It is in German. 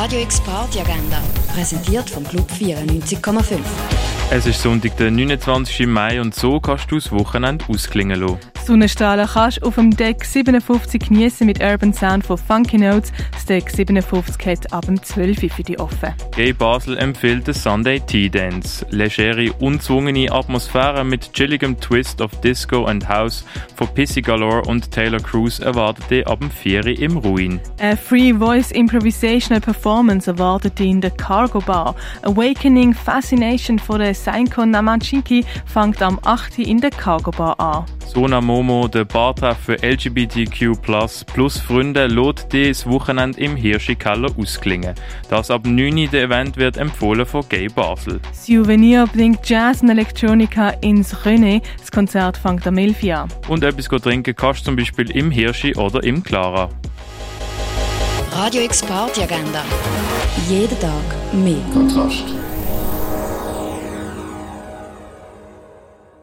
Radio X Party Agenda, präsentiert vom Club 94,5. Es ist Sonntag, der 29. Mai und so kannst du das Wochenende ausklingen lassen. Sonnenstrahlen kannst du auf dem Deck 57 genießen mit Urban Sound von Funky Notes. Das Deck 57 hat ab dem 12 Uhr für dich offen. Gay Basel empfiehlt den Sunday Tea Dance. Legere, unzwungene Atmosphäre mit chilligem Twist of Disco and House von Pissy Galore und Taylor Cruz erwartet dich ab dem 4 Uhr im Ruin. Eine Free Voice Improvisational Performance erwartet dich in der Cargo Bar. Awakening Fascination von der Seinko Namachiki fängt am 8 Uhr in der Cargo Bar an. Momo, der Bartreff für LGBTQ+, plus Freunde, lädt dieses Wochenende im Hirschi-Keller ausklingen. Das ab 9 Uhr der Event wird empfohlen von Gay Basel. Souvenir bringt Jazz und Electronica ins René. Das Konzert fängt am 11 Uhr an. Und etwas trinken kannst du zum Beispiel im Hirschi oder im Clara. Radio X Party Agenda. Jeden Tag mehr. Kontrast.